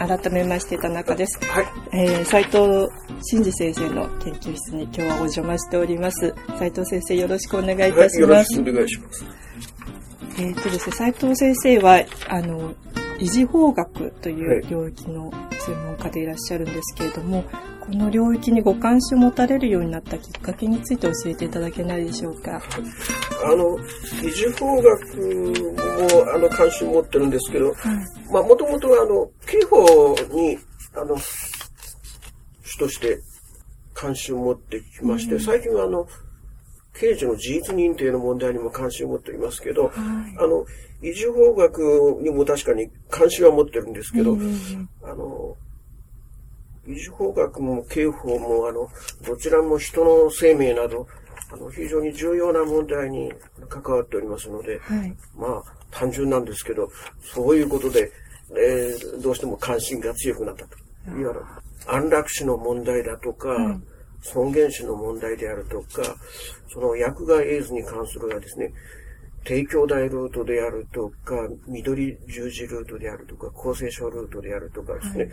改めまして田中です。はい。えー、斉藤真二先生の研究室に今日はお邪魔しております。斉藤先生よろしくお願いいたしよろます。しくお願いします。えーとですね、斉藤先生は、あの、維持法学といはいう領域の専門家でいらっしゃるんですけれども、この領域にご関心を持たれるようになったきっかけについて教えていただけないでしょうか？あの、維持法学も、あの、関心持ってるんですけど、はい。まあ、もともとは、あの、刑法に、あの、主として関心を持ってきまして、最近は、あの、刑事の事実認定の問題にも関心を持っていますけど、はい。あの、維持法学にも確かに関心は持ってるんですけど、うんあの、維持法学も刑法も、あの、どちらも人の生命など、あの、非常に重要な問題に関わっておりますので、はい。まあ、単純なんですけど、そういうことで、えーどうしても関心が強くなったと。いわゆる、安楽死の問題だとか、はい尊厳死の問題であるとか、その薬害エイズに関するはですね、帝京大ルートであるとか、緑十字ルートであるとか、厚生省ルートであるとかですね、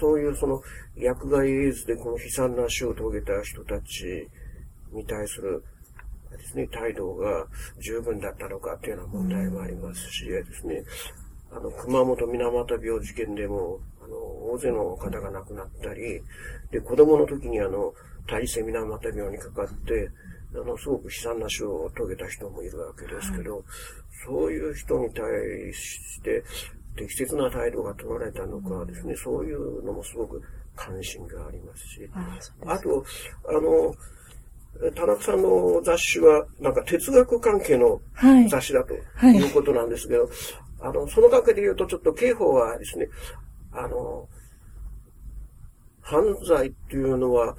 そういうその薬害エイズでこの悲惨な死を遂げた人たちに対するですね、態度が十分だったのかっていうような問題もありますし、ですね、あの、熊本水俣病事件でも、あの、大勢の方が亡くなったり、で、子供の時にあの、大性水俣病にかかって、あの、すごく悲惨な死を遂げた人もいるわけですけど、そういう人に対して、適切な態度が取られたのかですね、そういうのもすごく関心がありますし、あと、あの、田中さんの雑誌は、なんか哲学関係のはい。雑誌だとはいいうことなんですけど、あの、その関係で言うと、ちょっと刑法はですね、あの、犯罪っていうのは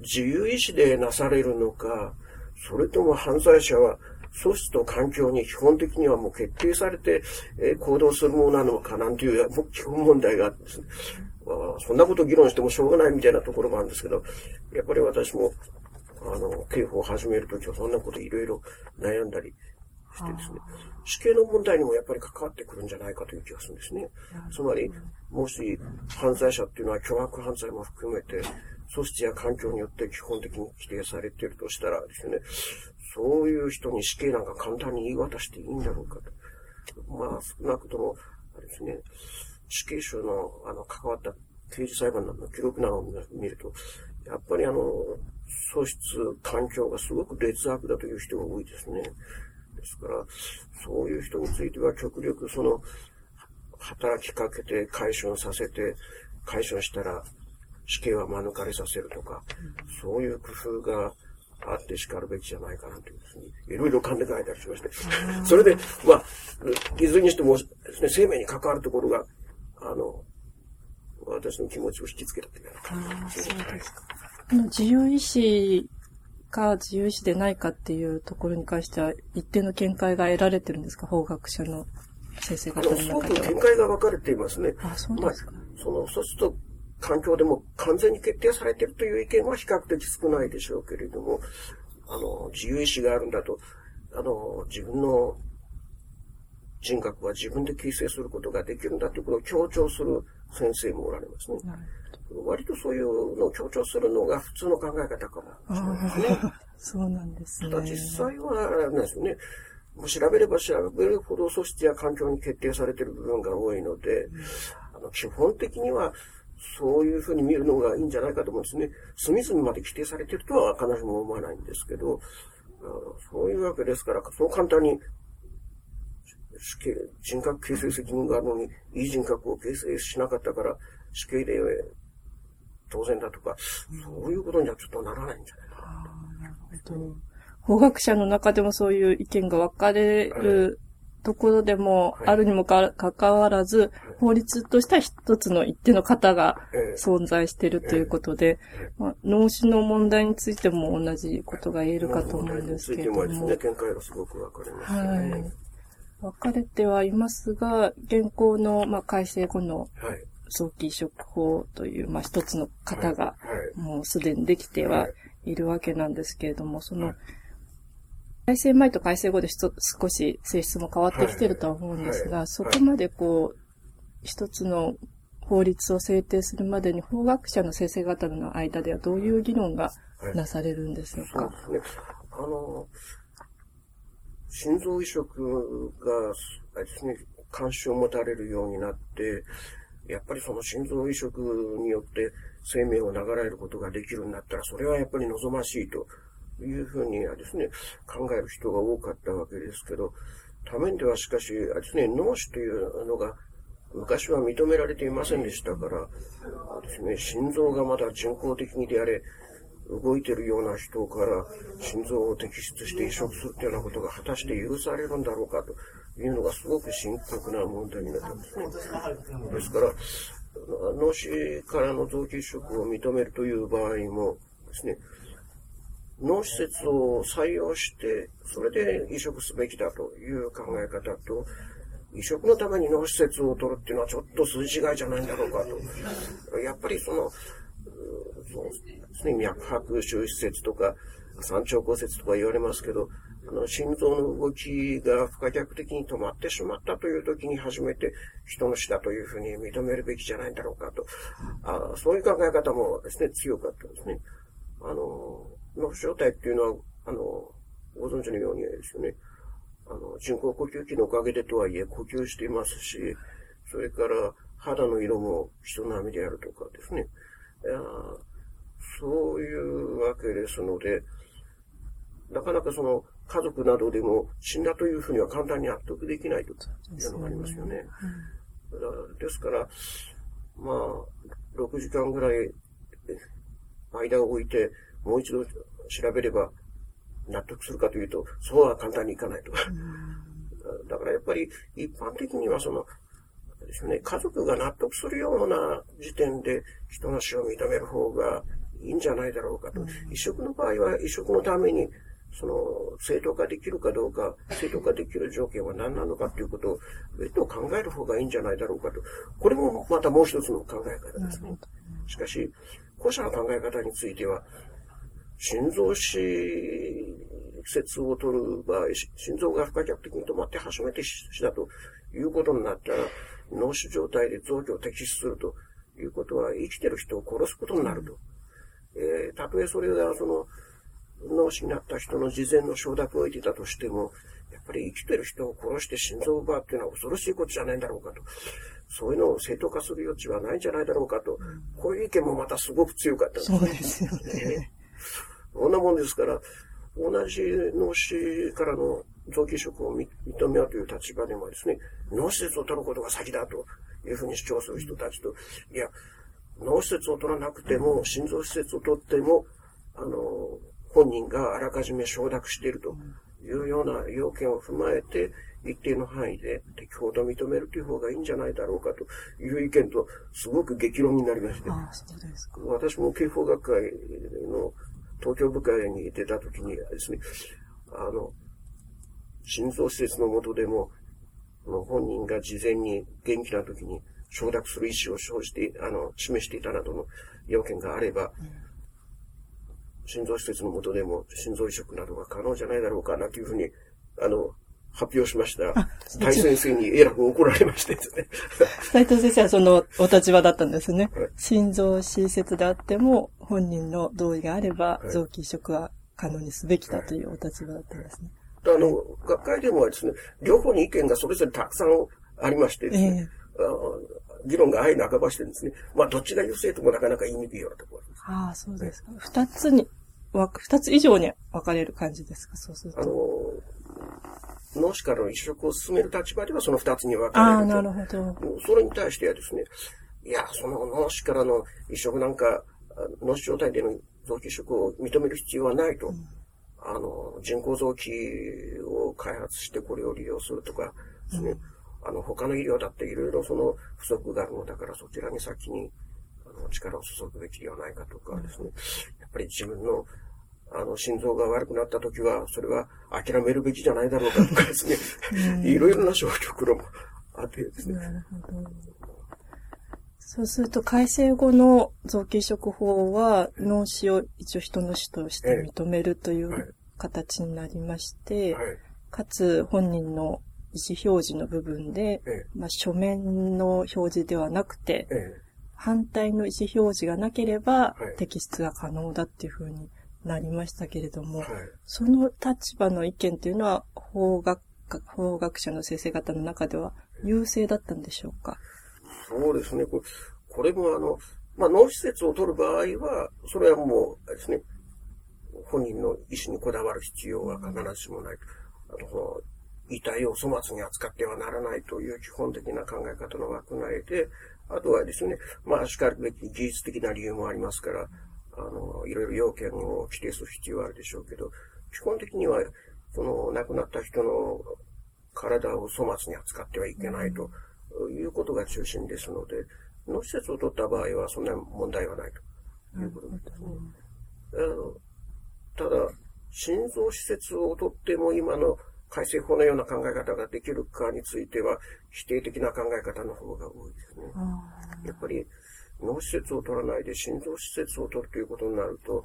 自由意志でなされるのか、それとも犯罪者は組織と環境に基本的にはもう決定されて、え行動するものなのかなんていうもう基本問題があってですね、まあそんなこと議論してもしょうがないみたいなところもあるんですけど、やっぱり私も、あの、刑法を始めるときはそんなこといろいろ悩んだりしてですね、死刑の問題にもやっぱり関わってくるんじゃないかという気がするんですね。つまり、もし犯罪者っていうのは凶悪犯罪も含めて、組織や環境によって基本的に規定されているとしたらですね、そういう人に死刑なんか簡単に言い渡していいんだろうかと。まあ、少なくとも、あれですね、死刑囚の、あの、関わった刑事裁判の記録などを見ると、やっぱりあの、素質、環境がすごく劣悪だという人が多いですね。ですから、そういう人については極力その、働きかけて回春させて、回春したら死刑は免れさせるとか、そういう工夫があって叱るべきじゃないかなというですね、いろいろ考えたりしまして、それで、まあ、いずれにしてもね、生命に関わるところが、あの、私の気持ちを引きつけたというような感じああ、そうですか。あの自由意志か自由意志でないかっていうところに関しては、一定の見解が得られてるんですか？法学者の先生あの、方のすごく。見解が分かれていますね。あ、そうまあですか。、その、そうすると、環境でも完全に決定されているという意見は比較的少ないでしょうけれども、あの、自由意志があるんだと、あの、自分の人格は自分で形成することができるんだということを強調する先生もおられますね。なる割とそういうのを強調するのが普通の考え方かもしれないですね。そうなんですねた。だ実際は、あれなんですよね。もう調べれば調べるほど組織や環境に決定されている部分が多いので、あの基本的にはそういうふうに見るのがいいんじゃないかと思うんですね。隅々まで規定されているとは必ずしも思わないんですけど、あそういうわけですから、そう簡単に死刑、人格形成責任があるのに、いい人格を形成しなかったから死刑で当然だとか、そういうことにはちょっとならないんじゃないかな。なるほど。法学者の中でもそういう意見が分かれるところでもはいあるにもかかかわらず、法律としては一つの一定の型がええ存在しているということで、まあ、脳死の問題についても同じことが言えるかと思うんですけれどももね、見解がすごく分かれますよはいね。。分かれてはいますが、現行の、まあ、改正後のはい。早期移植法という、まあ、一つの型がはい。もうすでにできてははいいるわけなんですけれども、そのはい、改正前と改正後で少し性質も変わってきてるとは思うんですが、はい。そこまでこう、一つの法律を制定するまでに法学者の先生方の間ではどういう議論がなされるんでしょうか、はい、そうですね。あの、心臓移植が、あれですね、関心を持たれるようになって、やっぱりその心臓移植によって生命を流れることができるんだったら、それはやっぱり望ましいというふうにはですね、考える人が多かったわけですけど、ためではしかし、あれですね、脳死というのが昔は認められていませんでしたから、ですね、心臓がまだ人工的にであれ、動いてるような人から心臓を摘出して移植するというようなことが果たして許されるんだろうかというのがすごく深刻な問題になってますね。ですから、脳死からの臓器移植を認めるという場合もですね、脳施設を採用して、それで移植すべきだという考え方と、移植のために脳施設を取るっていうのはちょっと筋違いじゃないんだろうかと。やっぱりその、そうですね、脈拍周施設とか、三腸骨折とか言われますけど、あの心臓の動きが不可逆的に止まってしまったという時に初めて人の死だというふうに認めるべきじゃないんだろうかと。あそういう考え方もですね、強かったんですね。あの、脳正体っていうのは、あの、ご存知のようにですね、あの、人工呼吸器のおかげでとはいえ呼吸していますし、それから肌の色も人並みであるとかですね。そういうわけですので、なかなかその家族などでも死んだというふうには簡単に納得できないというのがありますよね。ですから、まあ、6時間ぐらい間を置いて、もう一度調べれば納得するかというと、そうは簡単にいかないと。だからやっぱり一般的にはその、ですね、家族が納得するような時点で人の死を認める方がいいんじゃないだろうかと。移植の場合は移植のために、その、正当化できるかどうか、正当化できる条件は何なのかということを別途考える方がいいんじゃないだろうかと。これもまたもう一つの考え方ですね。しかし、後者の考え方については、心臓死説を取る場合、心臓が不可逆的に止まって初めて死だということになったら、脳死状態で臓器を摘出するということは生きてる人を殺すことになると。えー、たとえそれがその脳死になった人の事前の承諾を得ていたとしても、やっぱり生きてる人を殺して心臓を奪うっていうのは恐ろしいことじゃないんだろうかと。そういうのを正当化する余地はないんじゃないだろうかと。こういう意見もまたすごく強かったそうですよね。そんなもんですから、同じ脳死からの臓器移植を認めようという立場でもですね、脳施設を取ることが先だというふうに主張する人たちと、いや、脳施設を取らなくても、心臓施設を取っても、あの、本人があらかじめ承諾しているというような要件を踏まえて、一定の範囲で適法と認めるという方がいいんじゃないだろうかという意見と、すごく激論になりまして。あそうですか。私も刑法学会の東京部会に出た時にはですね、あの、心臓施設の下でも、の本人が事前に元気な時に承諾する意思を生じて、あの、示していたなどの要件があれば、うん、心臓施設の下でも心臓移植などが可能じゃないだろうかなというふうに、あの、発表しましたら、大先生にえらく怒られましてですね。斉藤先生はそのお立場だったんですね。はい、心臓施設であっても、本人の同意があれば、臓器移植は可能にすべきだというお立場だったんですね。はい、あの、学会でもですね、両方に意見がそれぞれたくさんありましてですね、えー、議論が相半ばしてですね、まあ、どっちが優勢ともなかなか言いにくいようなところです。ああ、そうですか。二、つに、二つ以上に分かれる感じですか、そうすると。あの、脳死からの移植を進める立場ではその二つに分かれると。ああ、なるほど。それに対してはですね、いや、その脳死からの移植なんか、脳死状態での臓器移植を認める必要はないと。うん、あの、人工臓器を開発してこれを利用するとかですね、うん、あの、他の医療だっていろいろその不足があるのだからそちらに先にあの力を注ぐべきではないかとかですね、やっぱり自分のあの、心臓が悪くなった時は、それは諦めるべきじゃないだろうかとかですね、いろいろな消極論もあってですね。なるほど。そうすると、改正後の臓器移植法は、脳死を一応人の死として認めるという形になりまして、かつ本人の意思表示の部分で、ええ。まあ、書面の表示ではなくて、え反対の意思表示がなければはい摘出が可能だっていうふうになりましたけれども、えはい。その立場の意見っていうのは法学科、法学者の先生方の中では優勢だったんでしょうか？そうですね。これこれもあの、まあ、脳施設を取る場合は、それはもう、ですね、本人の意思にこだわる必要は必ずしもない。あの遺体を粗末に扱ってはならないという基本的な考え方の枠内で、あとはですね、まあ、しかるべき技術的な理由もありますから、あの、いろいろ要件を規定する必要はあるでしょうけど、基本的には、その亡くなった人の体を粗末に扱ってはいけないということが中心ですので、脳施設を取った場合はそんな問題はないということですね。ただ、心臓施設を取っても今の改正法のような考え方ができるかについては否定的な考え方の方が多いですね。やっぱり脳施設を取らないで心臓施設を取るということになると、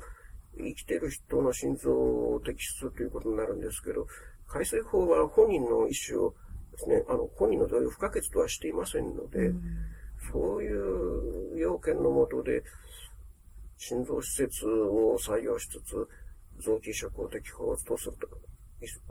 生きてる人の心臓を摘出ということになるんですけど、改正法は本人の意思をですね、あの、本人の同意を不可欠とはしていませんので、そういう要件のもとで、心臓施設を採用しつつ、臓器移植を適法とすると、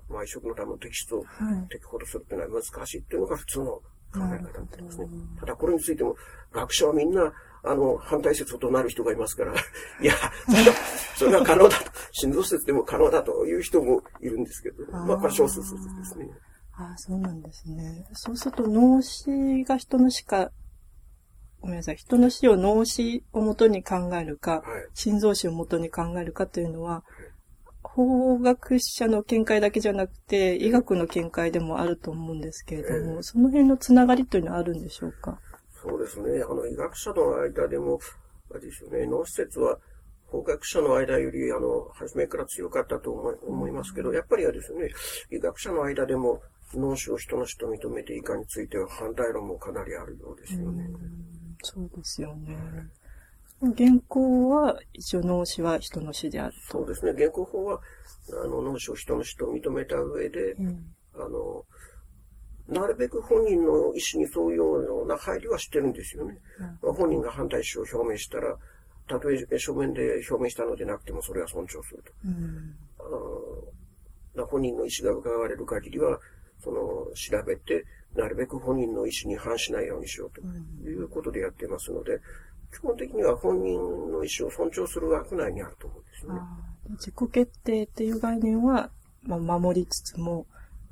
まあ、移植のための摘出をはい。適法とするというのは難しいっていうのが普通の考え方になりますね。ただこれについても、学者はみんな、あの、反対説となる人がいますから、いや、それはそれは可能だと、心臓施設でも可能だという人もいるんですけど、まあ、これは少数説ですね。ああ、そうなんですね。そうすると脳死が人の死か、ごめんなさい、人の死を脳死をもとに考えるか、はい。心臓死をもとに考えるかというのは、法学者の見解だけじゃなくて、医学の見解でもあると思うんですけれどえも、その辺のつながりというのはあるんでしょうか？そうですね。あの、医学者の間でも、あれですよね、脳施設は、法学者の間より、あの、初めから強かったと思い思いますけど、やっぱりはですね、医学者の間でも、脳死を人の死と認めていかについては反対論もかなりあるようですよね。そうですよね。現行は、一応脳死は人の死であると。そうですね。現行法は、あの、脳死を人の死と認めた上で、うんあの、なるべく本人の意思に沿うような配慮はしてるんですよね。まあ本人が反対意思を表明したら、たとえ書面で表明したのでなくてもそれは尊重すると。うんあの本人の意思が伺われる限りは、その、調べて、なるべく本人の意思に反しないようにしようということでやっていますので、基本的には本人の意思を尊重する枠内にあると思うんですよね。あー自己決定っていう概念は、まあ、守りつつも、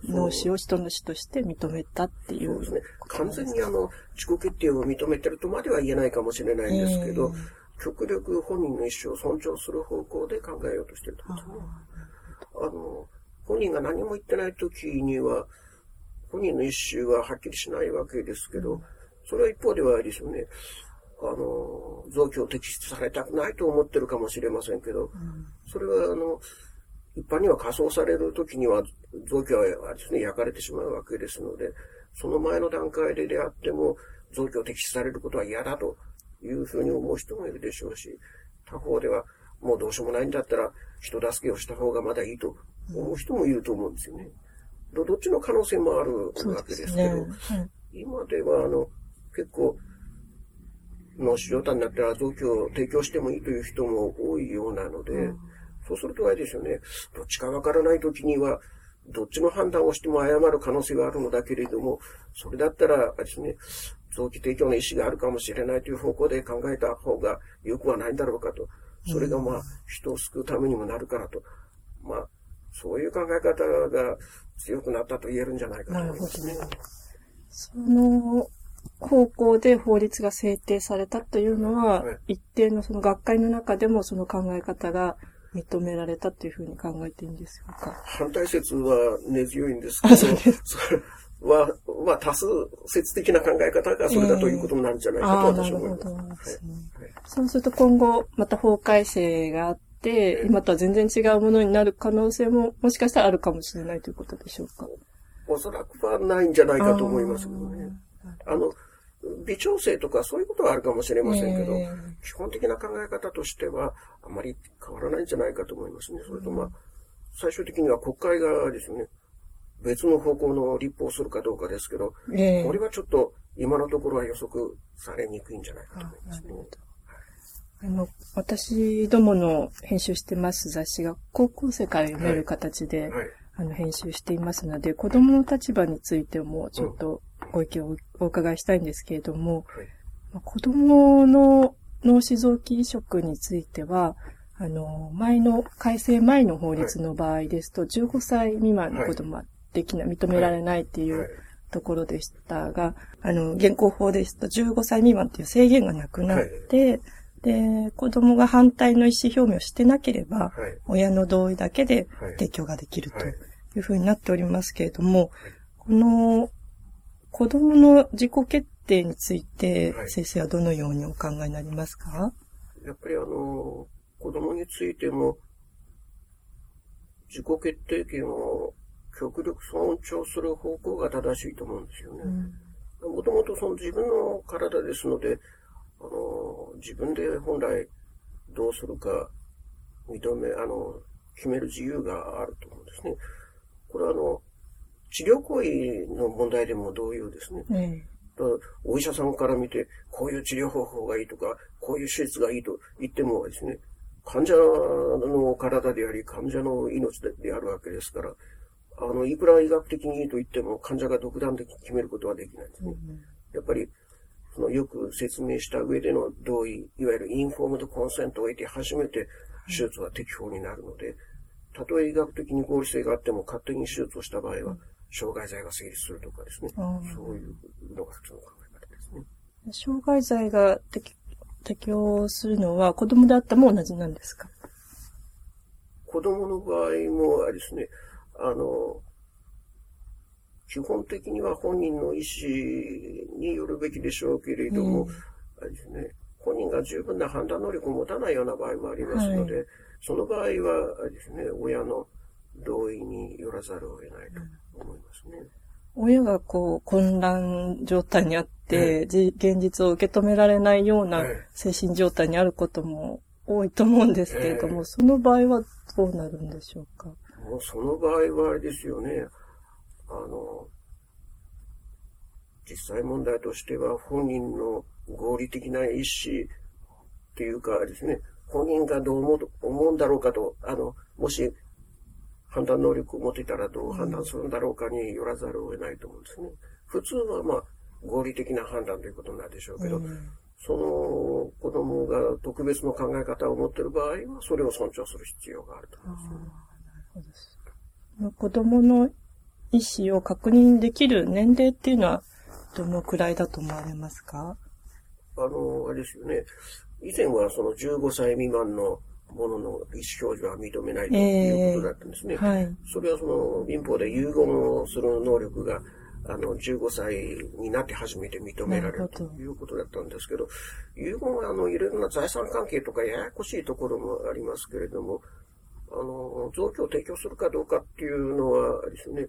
脳死を人の死として認めたっていうそうですね。完。全にあの、自己決定を認めてるとまでは言えないかもしれないんですけど、え極力本人の意思を尊重する方向で考えようとしてると思うんですね。あの、本人が何も言ってない時には、本人の意思ははっきりしないわけですけど、それは一方ではですよね、あの、臓器を摘出されたくないと思ってるかもしれませんけど、それはあの、一般には火葬される時には臓器はですね、焼かれてしまうわけですので、その前の段階でであっても、臓器を摘出されることは嫌だというふうに思う人もいるでしょうし、他方では、もうどうしようもないんだったら、人助けをした方がまだいいと思う人もいると思うんですよね。どどっちの可能性もあるわけですけど、はい。今では、あの、結構、脳死状態になったら臓器を提供してもいいという人も多いようなので、そうするとあれですよね、どっちかわからないときには、どっちの判断をしても誤る可能性があるのだけれども、それだったら、あれですね、臓器提供の意思があるかもしれないという方向で考えた方が良くはないんだろうかと。それがまあ、人を救うためにもなるからと。まあ、そういう考え方が強くなったと言えるんじゃないかと思いますね。その方向で法律が制定されたというのは、はい一定のその学会の中でもその考え方が認められたというふうに考えていいんですか反対説は根強いんですけど、それは、まあ、多数説的な考え方がそれだということになるんじゃないかと私は思います。ですね。はいそうすると今後、また法改正があって、今とは全然違うものになる可能性も、もしかしたらあるかもしれないということでしょうか。おそらくはないんじゃないかと思いますけどね。あの、微調整とかそういうことはあるかもしれませんけど、ええ基本的な考え方としてはあまり変わらないんじゃないかと思いますね。それとまあ、最終的には国会がですね、別の方向の立法をするかどうかですけど、ええこれはちょっと今のところは予測されにくいんじゃないかと思いますね。あの、私どもの編集してます雑誌が高校生から読める形で、はい。あの、編集していますので、子供の立場についてもちょっとご意見をお伺いしたいんですけれども、はい。まあ子供の脳死臓器移植については、あの、前の、改正前の法律の場合ですと、15歳未満の子供はできない、認められないっていはい。うところでしたが、あの、現行法ですと15歳未満という制限がなくなって、で、子供が反対の意思表明をしてなければ、はい。親の同意だけではい。提供ができるとはい。いうふうになっておりますけれども、この子供の自己決定についてはい先生はどのようにお考えになりますか？やっぱりあの、子供についても、自己決定権を極力尊重する方向が正しいと思うんですよね。もともとその自分の体ですので、あの、自分で本来どうするか認め、あの、決める自由があると思うんですね。これはあの、治療行為の問題でも同様ですね。えお医者さんから見て、こういう治療方法がいいとか、こういう手術がいいと言ってもですね、患者の体であり、患者の命でであるわけですから、あの、いくら医学的にいいと言っても、患者が独断的に決めることはできないんですね。やっぱり、そのよく説明した上での同意、いわゆるインフォームドコンセントを得て初めて手術は適法になるので、たとえ医学的に合理性があっても勝手に手術をした場合は、傷害罪が成立するとかですね。あそういうのが普通の考え方ですね。傷害罪が適適用するのは子供であっても同じなんですか？子供の場合も、あれですね、あの、基本的には本人の意思によるべきでしょうけれども、うん。あれですね、本人が十分な判断能力を持たないような場合もありますので、はその場合は、あれですね、親の同意によらざるを得ないと思いますね。親がこう混乱状態にあって、じ現実を受け止められないようなええ。精神状態にあることも多いと思うんですけれども、ええ。その場合はどうなるんでしょうか？もうその場合はあれですよね、あの、実際問題としては本人の合理的な意思っていうかですね、本人がどう思うと思うんだろうかと、あの、もし判断能力を持っていたらどう判断するんだろうかによらざるを得ないと思うんですね。普通はまあ、合理的な判断ということになるでしょうけど、うんその子供が特別の考え方を持っている場合は、それを尊重する必要があると思いますね。そうです子供の意思を確認できる年齢っていうのはどのくらいだと思われますか？あの、あれですよね。以前はその15歳未満のものの意思表示は認めないということだったんですね。はい。それはその民法で遺言をする能力が、あの、15歳になって初めて認められるということだったんですけど、遺言はあの、いろいろな財産関係とかややこしいところもありますけれども、あの、臓器を提供するかどうかっていうのは、ですね、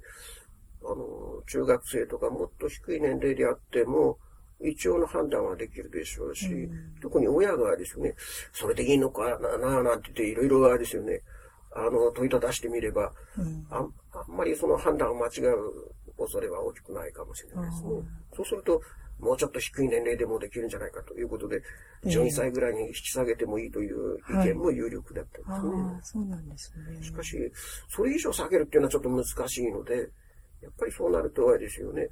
あの、中学生とかもっと低い年齢であっても、一応の判断はできるでしょうし、うん特に親がですね、それでいいのかな、ななんて言っていろいろあれですよね、あの、問いただしてみれば、うんあんあんまりその判断を間違う恐れは大きくないかもしれないですね。そうすると、もうちょっと低い年齢でもできるんじゃないかということで、ええ12歳ぐらいに引き下げてもいいという意見も有力だったあんですね。あ、そうなんですね。しかし、それ以上下げるっていうのはちょっと難しいので、やっぱりそうなるとあれですよね、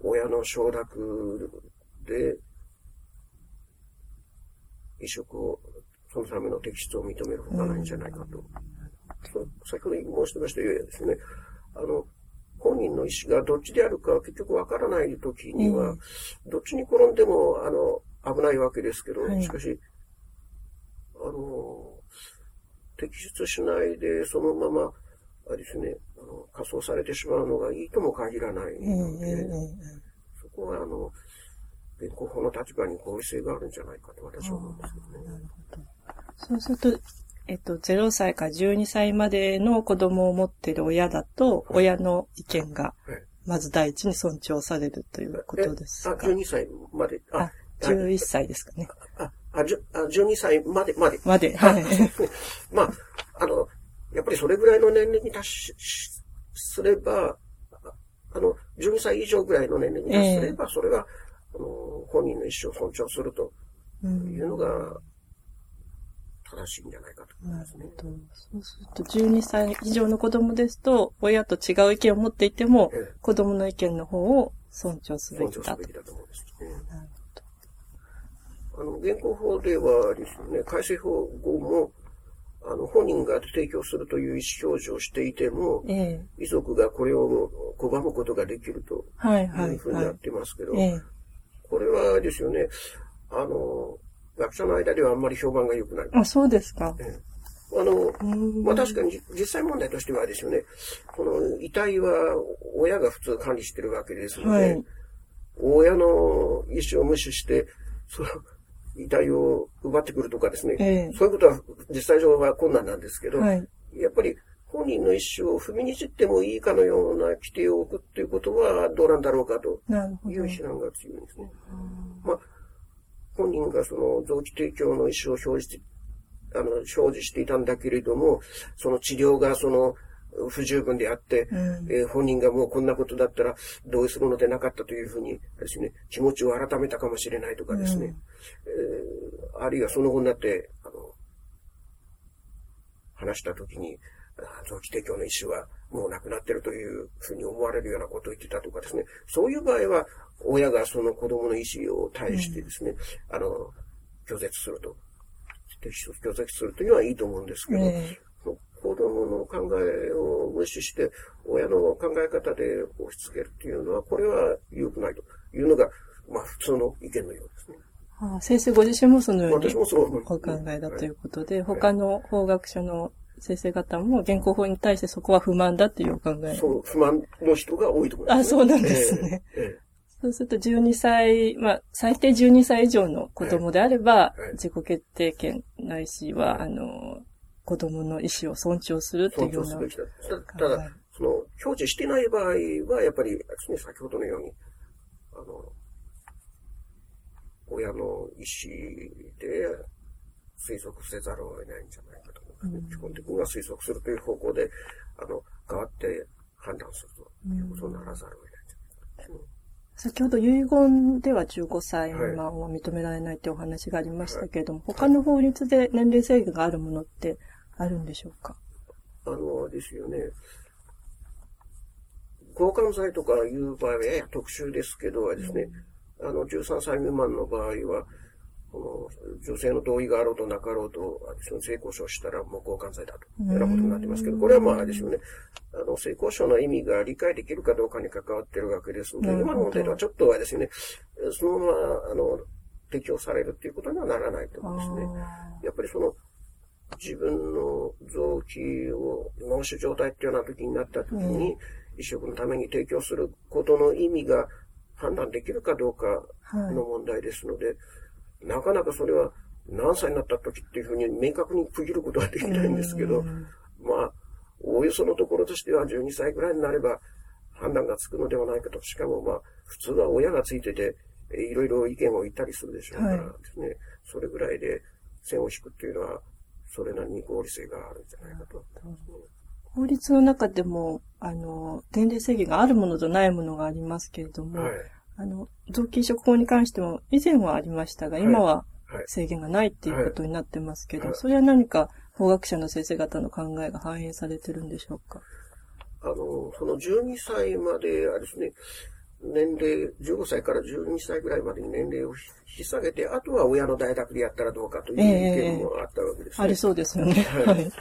親の承諾で、移植を、そのための適質を認めるほかないんじゃないかと。先ほど申してましたようにですね、あの、本人の意思がどっちであるか結局わからないときには、うん。どっちに転んでも、あの、危ないわけですけど、はい。しかし、あの、摘出しないで、そのまま、あれですね、あの、仮装されてしまうのがいいとも限らないええので、えええそこは、あの、弁護法の立場に合理性があるんじゃないかと私は思うんですけどね。えなるほど。そうすると、えっと、0歳から12歳までの子供を持っている親だと、親の意見がはい、まず第一に尊重されるということですあ、か。12歳まで、あ、11歳ですかね。あ、あ、あ12歳まで、まで。まで、はい。まあ、あの、やっぱりそれぐらいの年齢に達ししすれば、12歳以上ぐらいの年齢に達すれば、それは、あの、本人の意思を尊重するというのが、正しいんじゃないかと思いますね。そうすると、12歳以上の子供ですと、親と違う意見を持っていても、ええ、子供の意見の方を尊重すべきだと。尊重すべきだと思うんですね。なるほど。あの、現行法ではですね、改正法後も、あの、本人が提供するという意思表示をしていても、ええ、遺族がこれを拒むことができるというふうになってますけど、これはですよね、あの、学者の間ではあんまり評判が良くない。あ、そうですか。ええ、あの、まあ、確かに実際問題としてはですよね、この遺体は親が普通管理してるわけですので、はい、親の意思を無視して、その遺体を奪ってくるとかですね、ええ、そういうことは実際上は困難なんですけど、はい、やっぱり本人の意思を踏みにじってもいいかのような規定を置くっていうことはどうなんだろうかという非難が強いんですね。まあ本人がその臓器提供の意思を表示して、あの、表示していたんだけれども、その治療がその、不十分であって、うん、えー、本人がもうこんなことだったら同意するのでなかったというふうにですね、気持ちを改めたかもしれないとかですね、うん、えー、あるいはその後になって、あの、話したときに、臓器提供の意思はもうなくなってるというふうに思われるようなことを言ってたとかですね、そういう場合は、親がその子供の意思を対してですね、うん、あの、拒絶すると。拒絶するというのはいいと思うんですけど、えー、子供の考えを無視して、親の考え方で押し付けるっていうのは、これは良くないというのが、まあ普通の意見のようですね。ああ先生ご自身もそのようにお考えだということで、はい、他の法学者の先生方も現行法に対してそこは不満だというお考え。そう、不満の人が多いと思います、ね、あ、そうなんですね。えーえーそうすると12歳、まあ、最低12歳以上の子供であれば、自己決定権ないしは、あの、子供の意思を尊重するっていうような。尊重すべきだ。ただ、その、表示してない場合は、やっぱり、ね、先ほどのように、あの、親の意思で推測せざるを得ないんじゃないかと思います、うん、基本的には推測するという方向で、あの、変わって判断するということにならざるを得ないんじゃないかと。うん。先ほど遺言では15歳未満は認められないというお話がありましたけれども、はい、他の法律で年齢制限があるものってあるんでしょうか？あの、ですよね。交換罪とかいう場合はやや特殊ですけどですね、うん、あの、13歳未満の場合は、この女性の同意があろうとなかろうと、その性交渉したらもう交換罪だというようなことになってますけど、これはまあですよね、あの、性交渉の意味が理解できるかどうかに関わっているわけですので、今の問題ではちょっとはですね、そのまま、あの、適用されるっていうことにはならないと思うんですね。やっぱりその、自分の臓器を脳死状態っていうような時になった時に、移植のために提供することの意味が判断できるかどうかの問題ですので、はいなかなかそれは何歳になった時っていうふうに明確に区切ることはできないんですけど、まあ、おおよそのところとしては12歳ぐらいになれば判断がつくのではないかと。しかもまあ、普通は親がついてて、いろいろ意見を言ったりするでしょうからですね、はい、それぐらいで線を引くっていうのは、それなりに合理性があるんじゃないかと。法律の中でも、あの、年齢制限があるものとないものがありますけれども、はいあの、臓器移植法に関しても以前はありましたが、今は制限がないっていうことになってますけど、それは何か法学者の先生方の考えが反映されてるんでしょうか？あの、その12歳まではですね、年齢、15歳から12歳ぐらいまでに年齢を引き下げて、あとは親の代諾でやったらどうかという意見もあったわけです、ね。えー、ありそうですよね。はい。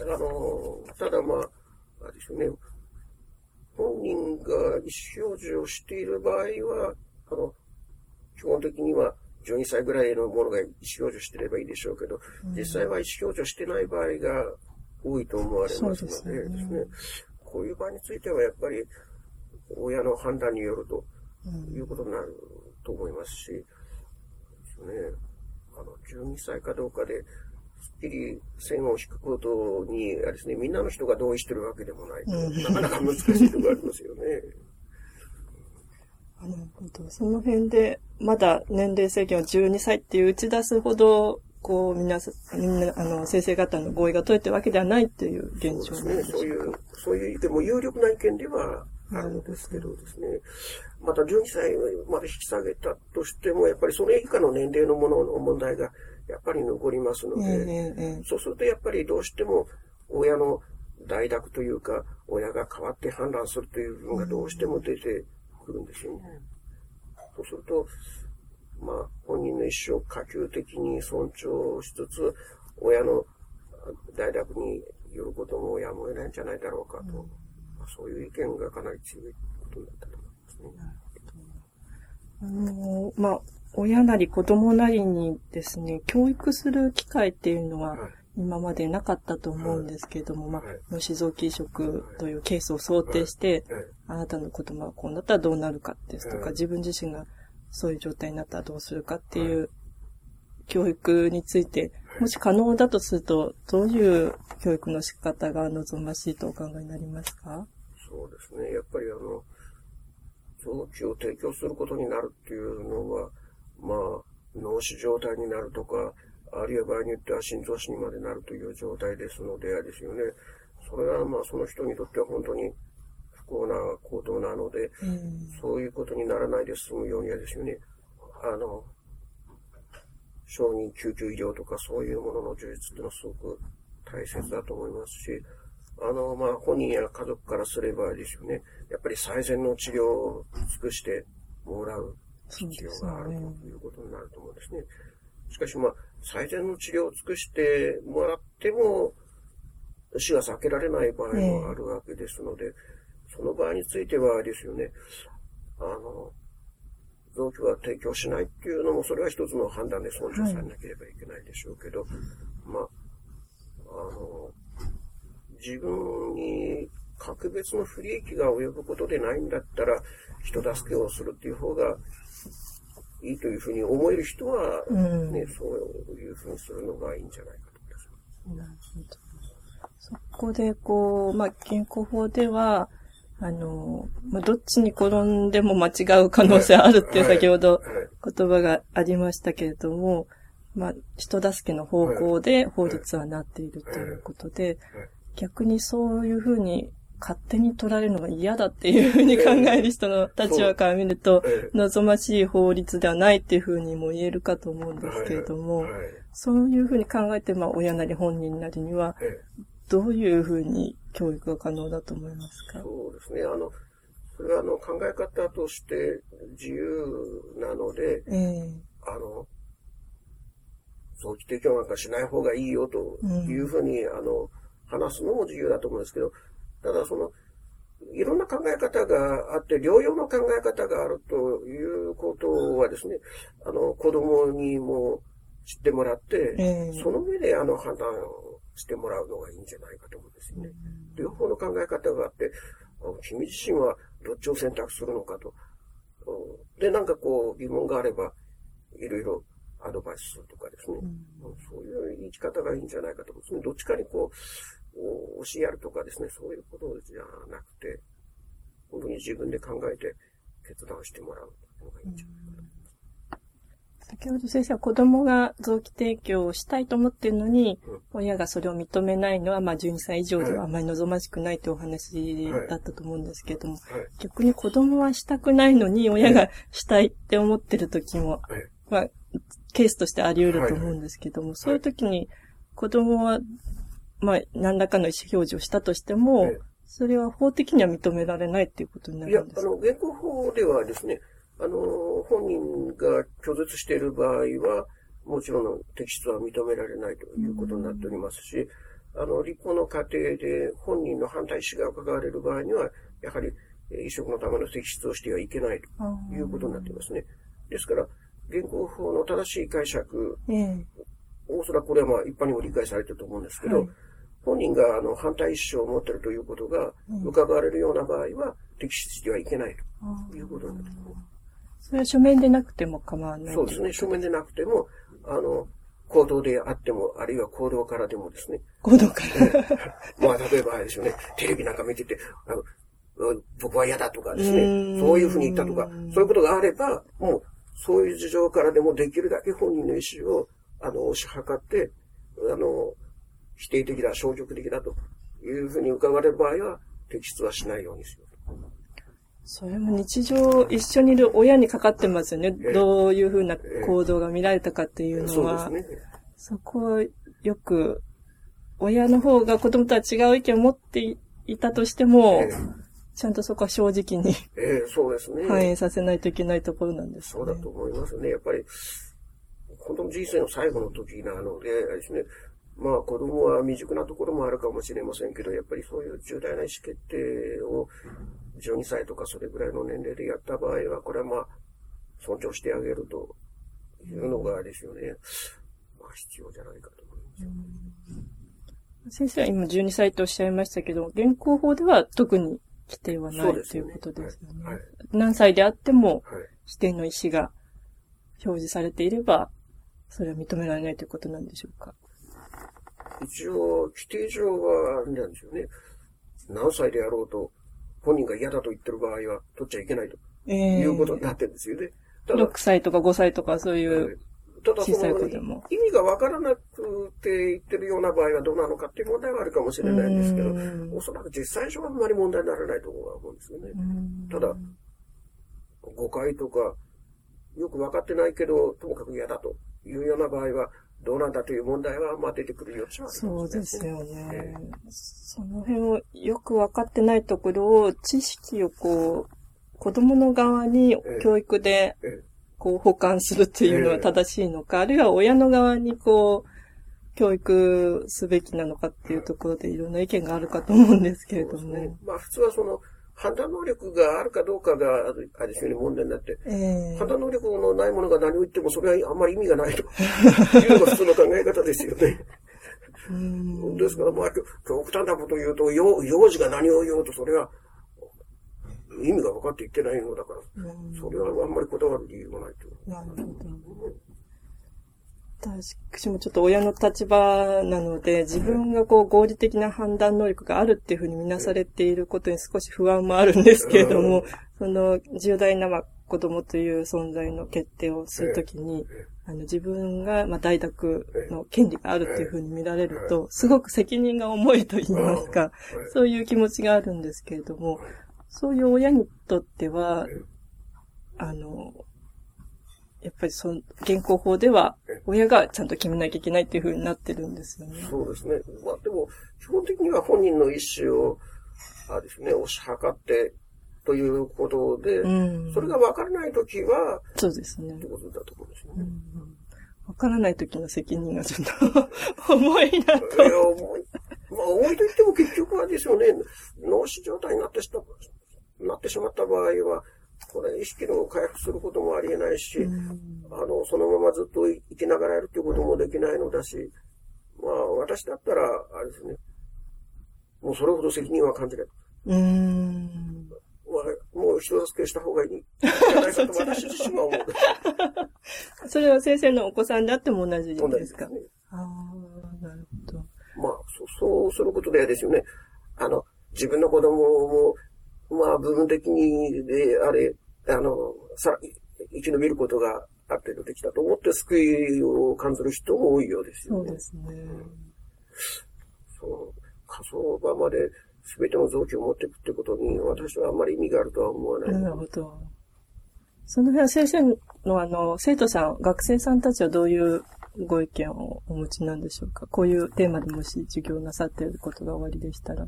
あの、ただまあ、あれですよね、本人が意思表示をしている場合は、あの、基本的には12歳ぐらいのものが意思表示してればいいでしょうけど、うん、実際は意思表示をしてない場合が多いと思われますのでですね、こういう場合についてはやっぱり親の判断によるということになると思いますし、ね、あの、12歳かどうかで、きり線を引くことに、あれですね、みんなの人が同意してるわけでもない。うん、なかなか難しいところありますよね。なるほど。その辺で、まだ年齢制限を12歳っていう打ち出すほど、こう、皆さん、みんな、あの、先生方の合意が取れてるわけではないっていう現状なんですね。そういう、そういう意見も有力な意見ではあるんですけどですね。また12歳まで引き下げたとしても、やっぱりそれ以下の年齢のものの問題がやっぱり残りますので、そうするとやっぱりどうしても親の代諾というか、親が代わって判断するという部分がどうしても出てくるんですよね。そうすると、まあ、本人の意思を可及的に尊重しつつ、親の代諾によることもやむを得ないんじゃないだろうかと、うん、まあ、そういう意見がかなり強いことになったと思いますね。あの、まあ、親なり子供なりにですね、教育する機会っていうのは、今までなかったと思うんですけれども、はい、まあ、脳死臓器移植というケースを想定して、はい、あなたの子供はこうなったらどうなるかですとか、自分自身がそういう状態になったらどうするかっていう教育について、もし可能だとすると、どういう教育の仕方が望ましいとお考えになりますか？そうですね。やっぱりあの、臓器を提供することになるっていうのは、まあ、脳死状態になるとか、あるいは場合によっては心臓死にまでなるという状態ですので、ですよね。それはまあその人にとっては本当に不幸な行動なので、うん、そういうことにならないで済むようにはですよね、あの、小児救急医療とかそういうものの充実っていうのはすごく大切だと思いますし、あの、まあ、本人や家族からすればですよね、やっぱり最善の治療を尽くしてもらう必要があるということになると思うんですね。しかしまあ、最善の治療を尽くしてもらっても、死が避けられない場合もあるわけですので、その場合についてはですよね、あの、臓器は提供しないっていうのも、それは一つの判断で尊重されなければいけないでしょうけど、はい、まあ、あの、自分に格別の不利益が及ぶことでないんだったら、人助けをするっていう方がいいというふうに思える人は、ね、うん、そういうふうにするのがいいんじゃないかと思います。なるほど。そこで、こう、まあ、健康法では、あの、まあ、どっちに転んでも間違う可能性あるっていう先ほど言葉がありましたけれども、まあ、人助けの方向で法律はなっているということで、逆にそういうふうに勝手に取られるのが嫌だっていうふうに考える人の立場から見ると、望ましい法律ではないっていうふうにも言えるかと思うんですけれども、そういうふうに考えて、まあ、親なり本人なりには、どういうふうに教育が可能だと思いますか？そうですね。あの、それはあの考え方として自由なので、えー、あの、早期提供なんかしない方がいいよというふうに、うん、あの、話すのも自由だと思うんですけど、ただその、いろんな考え方があって、療養の考え方があるということはですね、あの、子供にも知ってもらって、えー、その上であの判断してもらうのがいいんじゃないかと思うんですよね。両方の考え方があって、君自身はどっちを選択するのかと。で、なんかこう疑問があれば、いろいろアドバイスするとかですね。うん、そういう生き方がいいんじゃないかと思うんですね。どっちかにこう、教えるとかですね、そういうことじゃなくて、本当に自分で考えて決断してもらうのがいいんじゃないかと思います。先ほど先生は子供が臓器提供をしたいと思っているのに、うん、親がそれを認めないのは、まあ12歳以上ではあまり望ましくないというお話だったと思うんですけれども、はいはい、逆に子供はしたくないのに親がしたいって思ってる時も、はい、まあ、ケースとしてあり得ると思うんですけども、そういう時に子供は、まあ、何らかの意思表示をしたとしても、それは法的には認められないっていうことになるんですか？いや、あの、現行法ではですね、あの、本人が拒絶している場合は、もちろん摘出は認められないということになっておりますし、あの、立法の過程で本人の反対意思が伺われる場合には、やはり移植のための摘出をしてはいけないということになっていますね。ですから、現行法の正しい解釈、おそらくこれはまあ一般にも理解されていると思うんですけど、はい、本人があの反対意思を持っているということが伺われるような場合は、摘出してはいけないということになっています。それは書面でなくても構わないそうですね。書面でなくても、あの、行動であっても、あるいは行動からでもですね。行動から。まあ、例えばですよね、テレビなんか見てて、あの僕は嫌だとかですね、そういうふうに言ったとか、そういうことがあれば、もう、そういう事情からでもできるだけ本人の意思を、あの、押し量って、あの、否定的だ、消極的だというふうに伺われる場合は、摘出はしないようにしようと。それも日常一緒にいる親にかかってますよね。ええどういうふうな行動が見られたかっていうのそうは。ですね。そこはよく、親の方が子供とは違う意見を持っていたとしても、えちゃんとそこは正直にえええそうですね。反映させないといけないところなんですね。そうだと思いますね。やっぱり、子供人生の最後の時なので、ですね、まあ子供は未熟なところもあるかもしれませんけど、やっぱりそういう重大な意思決定を12歳とかそれぐらいの年齢でやった場合は、これはまあ尊重してあげるというのがですよね、まあ必要じゃないかと思いますよ。先生は今12歳とおっしゃいましたけど、現行法では特に規定はないということですよね。はいはい何歳であっても、はい。指定の意思が表示されていれば、それは認められないということなんでしょうか？一応、規定上はあれなんですよね。何歳であろうと、本人が嫌だと言ってる場合は取っちゃいけないとええいうことになってるんですよね。ただ6、歳とか5歳とかそういう、ただそ小さいの子でも意味がわからなくて言ってるような場合はどうなのかっていう問題はあるかもしれないんですけどう、んおそらく実際上はあんまり問題にならないと思うんですよね。うんただ誤解とか、よく分かってないけど、ともかく嫌だというような場合は、どうなんだという問題は、まあ出てくる余地はあるかそうもしれないですよねえ。その辺をよく分かってないところを、知識をこう、子供の側にええ教育でええこう保管するっていうのはええ正しいのか、あるいは親の側にこう、教育すべきなのかっていうところでいろんな意見があるかと思うんですけれども。ね。まあ普通はその、判断能力があるかどうかが、あれですよね、問題になって。ええ判断能力のないものが何を言っても、それはあんまり意味がないと いうのが普通の考え方ですよね。うんですから、まあ、極端なことを言うと、幼幼児が何を言おうと、それは、意味が分かって言ってないのだから、うんそれはあんまりこだわる理由がないと。なるほど。私もちょっと親の立場なので、自分がこう合理的な判断能力があるっていうふうに見なされていることに少し不安もあるんですけれども、その重大なまあ子供という存在の決定をするときに、あの自分がまあ代読の権利があるっていうふうに見られると、すごく責任が重いと言いますか、そういう気持ちがあるんですけれども、そういう親にとっては、あの、やっぱりその、現行法では、親がちゃんと決めなきゃいけないっていう風になってるんですよね。そうですね。まあでも、基本的には本人の意思を、あれですね、押し量って、ということで、うん。それが分からないときは、そうですねっ。てことだと思うんですよね。うん。わからない時の責任がちょっと 重いなと。いや、重い。まあ、重いと言っても結局はですよね、脳死状態になってした、なってしまった場合は、これ意識の回復することもありえないし、うんあの、そのままずっと生きながらやるっていうこともできないのだし、まあ、私だったら、あれですね、もうそれほど責任は感じない。うん。まあもう人助けした方がいいんじゃないかと私自身は思う。それは先生のお子さんであっても同じですすね。ああ、なるほど。まあ、そそうすることでですよね。あの、自分の子供も、まあ、部分的に、で、あれ、あの、さ、生き延びることがある程度できたと思って救いを感じる人も多いようですよね。そうですね。そう。火葬場まで全ての臓器を持っていくってことに、私はあんまり意味があるとは思わない。なるほど。その辺は先生のあの、生徒さん、学生さんたちはどういうご意見をお持ちなんでしょうか？こういうテーマでもし授業なさっていることがおありでしたら。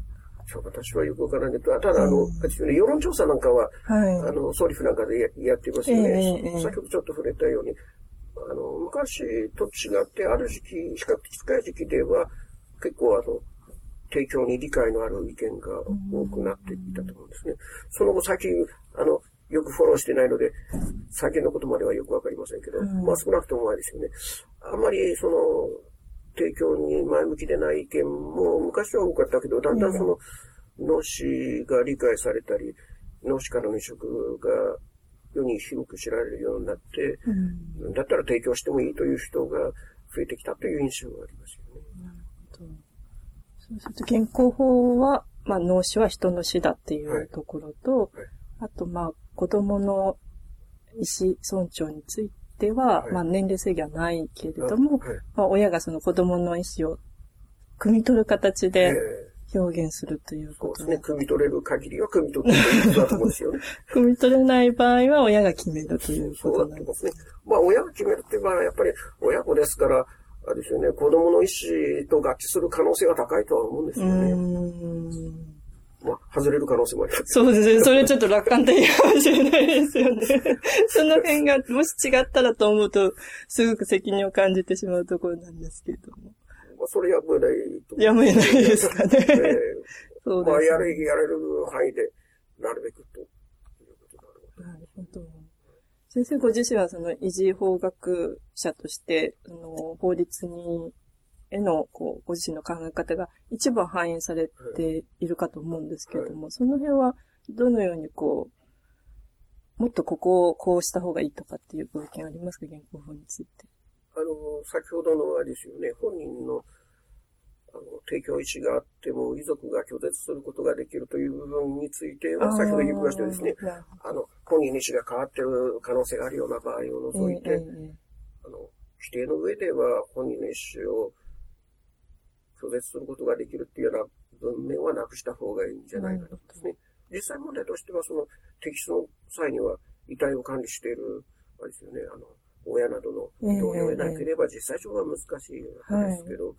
私はよくわからないけど、ただ、あの、うん世論調査なんかは、はい。あの、ソリフなんかでややってますよね。ええええ先ほどちょっと触れたように、あの、昔と違って、ある時期、比較的近い時期では、結構あの、提供に理解のある意見が多くなっていたと思うんですね。その後最近、あの、よくフォローしてないので、最近のことまではよくわかりませんけど、うんまあ少なくともあれですよね。あんまりその、提供に前向きでない意見も昔は多かったけど、だんだんその、脳死が理解されたり、脳死からの移植が世に広く知られるようになって、うん。だったら提供してもいいという人が増えてきたという印象がありますよね。そうすると、現行法は、まあ、脳死は人の死だっていうところと、はい。あと、まあ、子供の意思尊重については、はいまあ、年齢制限はないけれども、はいまあ、親がその子供の意思を汲み取る形えで表現するということそうですね。汲み取れる限りは汲み取っていいことだと思うんですよね。汲み取れない場合は親が決めるということなんですすね。まあ、親が決めるっていう場合は、やっぱり親子ですから、あれですよね、子供の意思と合致する可能性が高いとは思うんですうよね。まあ、外れる可能性もあります。そうですね。それちょっと楽観的かもしれないですよね。その辺がもし違ったらと思うと、すごく責任を感じてしまうところなんですけれども。まあ、それやむないと。やむないですかねええそうです、ね。まあ、やれ、やれる範囲で、なるべくということ。なるほど。先生ご自身はその維持法学者として、あの法律に、への、こう、ご自身の考え方が一番反映されているかと思うんですけれども、その辺はどのようにこう、もっとここをこうした方がいいとかっていうご意見ありますか現行法について。あの、先ほどのあれですよね、本人の、あの、提供意思があっても、遺族が拒絶することができるという部分については、先ほど言いましたようにですね、あの、本人の意思が変わっている可能性があるような場合をど除いて、ええええあの、規定の上では本人の意思を拒絶することができるっていうような文面はなくした方がいいんじゃないかと思いますね。実際問題としては、その、摘出の際には遺体を管理している、あれですよね、あの、親などの同意を得なければ実際上は難しいわけですけど、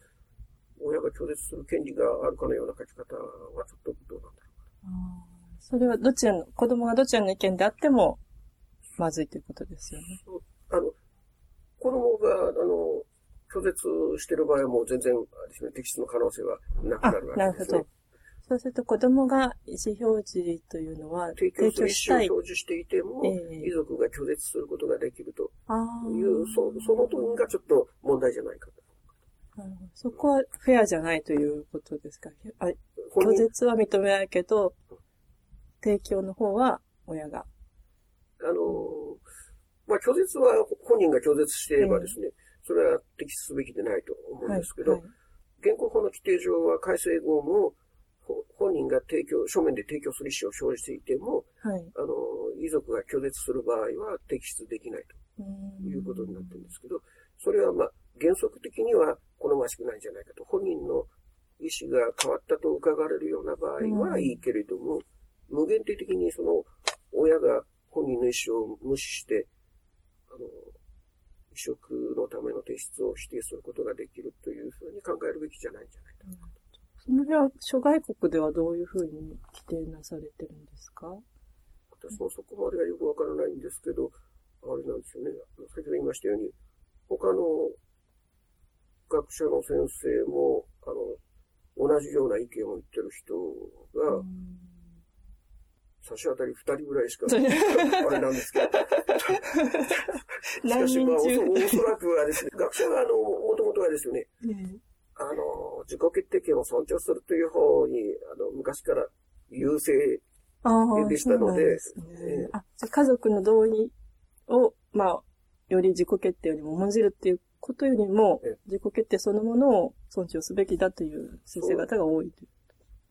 親が拒絶する権利があるかのような書き方はちょっとどうなんだろあーそれはどちらの、子供がどちらの意見であっても、まずいということですよね。う。あの、子供が、あの、拒絶している場合はもう全然、ですね、摘出の可能性はなくあなる、わなるほどけですね。。そうすると子供が意思表示というのは提供する意思を表示していても、ええ遺族が拒絶することができると。いう、そその点がちょっと問題じゃないかと。なるほどそこはフェアじゃないということですか？あ拒絶は認めないけど、提供の方は親が。あの、まあ、拒絶は本人が拒絶していればですね、それは摘出すべきでないと思うんですけど、はい現行法の規定上は改正後も、ほ本人が提供、書面で提供する意思を生じていても、はい。あの、遺族が拒絶する場合は摘出できないとういうことになってるんですけど、それはまあ、原則的には好ましくないんじゃないかと。本人の意思が変わったと伺われるような場合はいいけれども、無限定的にその、親が本人の意思を無視して、あの、移植のための提出を否定することができるというふうに考えるべきじゃないんじゃないかと。その辺は諸外国ではどういうふうに規定なされてるんですか？私もそこまではよくわからないんですけど、あれなんですよね。先ほど言いましたように、他の学者の先生も、あの、同じような意見を言ってる人が、差し当たり二人ぐらいしか、そ れあれなんですけど。し何かし、まあ、おそらくはですね、学者は、あの、もともとはですよね、ねあの、自己決定権を尊重するという方に、あの、昔から優勢でしたので。あ、じゃあ家族の同意を、まあ、より自己決定よりも重んじるっていうことよりもええ、自己決定そのものを尊重すべきだという先生方が多いという。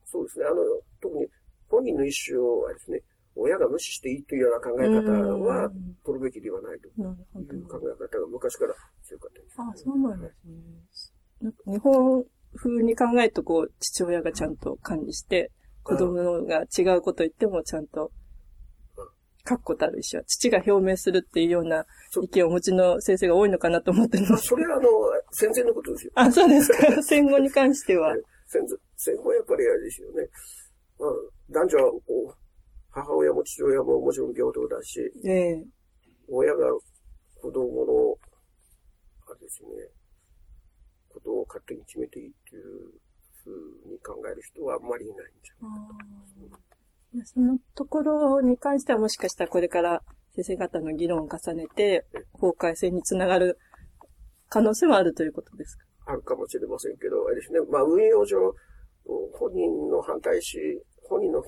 そうですね。あの、特に本人の意思をですね、親が無視していいというような考え方はうん取るべきではないという考ど。え方が昔から。あそうなんですね。なんか日本風に考えると、こう、父親がちゃんと管理して、子供が違うこと言ってもちゃんとうん、確固たる意思は、父が表明するっていうような意見をお持ちの先生が多いのかなと思ってます。それはあの、戦前のことですよ。あ、そうですか。戦後に関しては。戦前、戦後はやっぱりあれですよね。まあ、男女はこう、母親も父親ももちろん平等だし、ええ親が子供の、ですね、ことを勝手に決めていいっていうふうに考える人はあんまりいないんじゃないいやそのところに関してはもしかしたらこれから先生方の議論を重ねて法改正につながる可能性もあるということですか？あるかもしれませんけど、あれですね、まあ運用上、本人の反対し、本人の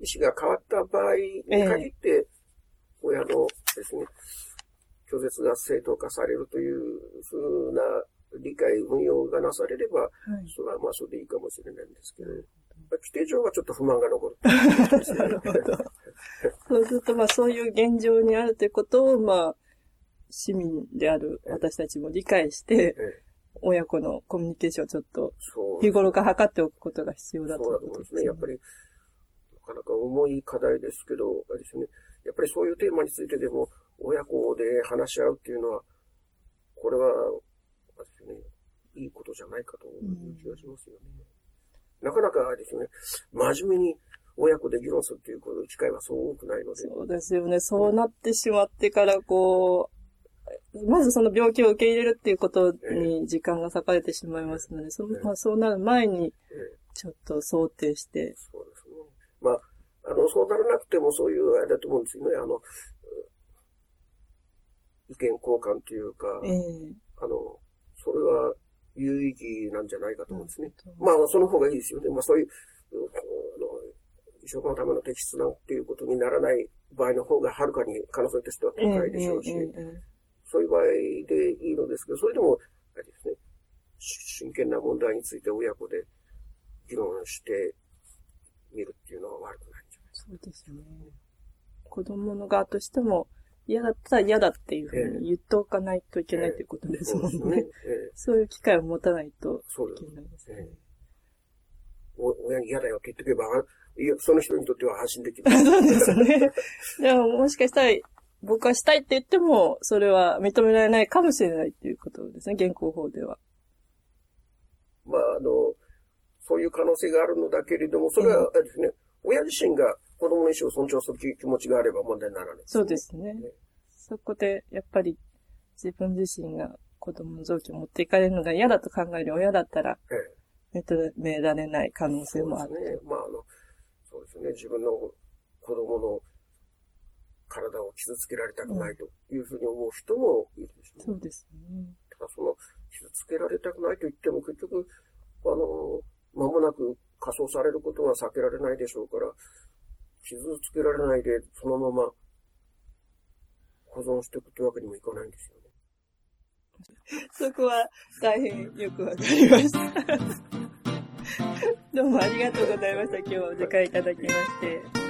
意思が変わった場合に限って、親のですね、拒絶が正当化されるというふうな理解、運用がなされれば、はい。それはまあそれでいいかもしれないんですけど、まあ規定上はちょっと不満が残る。なるほど。そうすると、まあそういう現状にあるということを、まあ、市民である私たちも理解して、え親子のコミュニケーションをちょっと、日頃から測っておくことが必要だと、そうだと思いますね。やっぱり、なかなか重い課題ですけど、あれですね。やっぱりそういうテーマについてでも、親子で話し合うっていうのは、これは、あれですね、いいことじゃないかという気がしますよね。うん、なかなかですね、真面目に親子で議論するっていう機会はそう多くないので。そうですよね。そうなってしまってから、こう、まずその病気を受け入れるっていうことに時間が割かれてしまいますので、そまあ、そうなる前に、ちょっと想定して、そうですね。まあ、あの、そうならなくてもそういうあれだと思うんですよね。あの、意見交換というか、えー、あの、それは有意義なんじゃないかと思うんですね。まあ、その方がいいですよね。まあ、そういう、あの、移植のための適切なっていうことにならない場合の方がはるかに可能性としては高いでしょうし、そういう場合でいいのですけど、それでも、あれですね、真剣な問題について親子で議論してみるっていうのは悪くないんじゃないですか。そうですね。子供の側としても、嫌だったら嫌だっていうふうに言っておかないといけないということですもんね。そういう機会を持たないといけないですね。親に嫌だよって言っておけば、いや、その人にとっては安心できる。そうですね。でも、もしかしたら、僕はしたいって言っても、それは認められないかもしれないっていうことですね、現行法では。まあ、あの、そういう可能性があるのだけれども、それは、あれですね、親自身が子供の意思を尊重する気持ちがあれば問題にならない、ね、そうですね。ねそこで、やっぱり自分自身が子供の臓器を持っていかれるのが嫌だと考える親だったら、認められない可能性もある。そうですね。まあ、あの、そうですね。自分の子供の体を傷つけられたくないというふうに思う人もいるでしょう、ね、そうですね。ただその、傷つけられたくないと言っても結局、あの、間もなく仮装されることは避けられないでしょうから、傷つけられないで、そのまま保存していくってわけにもいかないんですよね。そこは大変よくわかりました。どうもありがとうございました。今日はお時間いただきまして。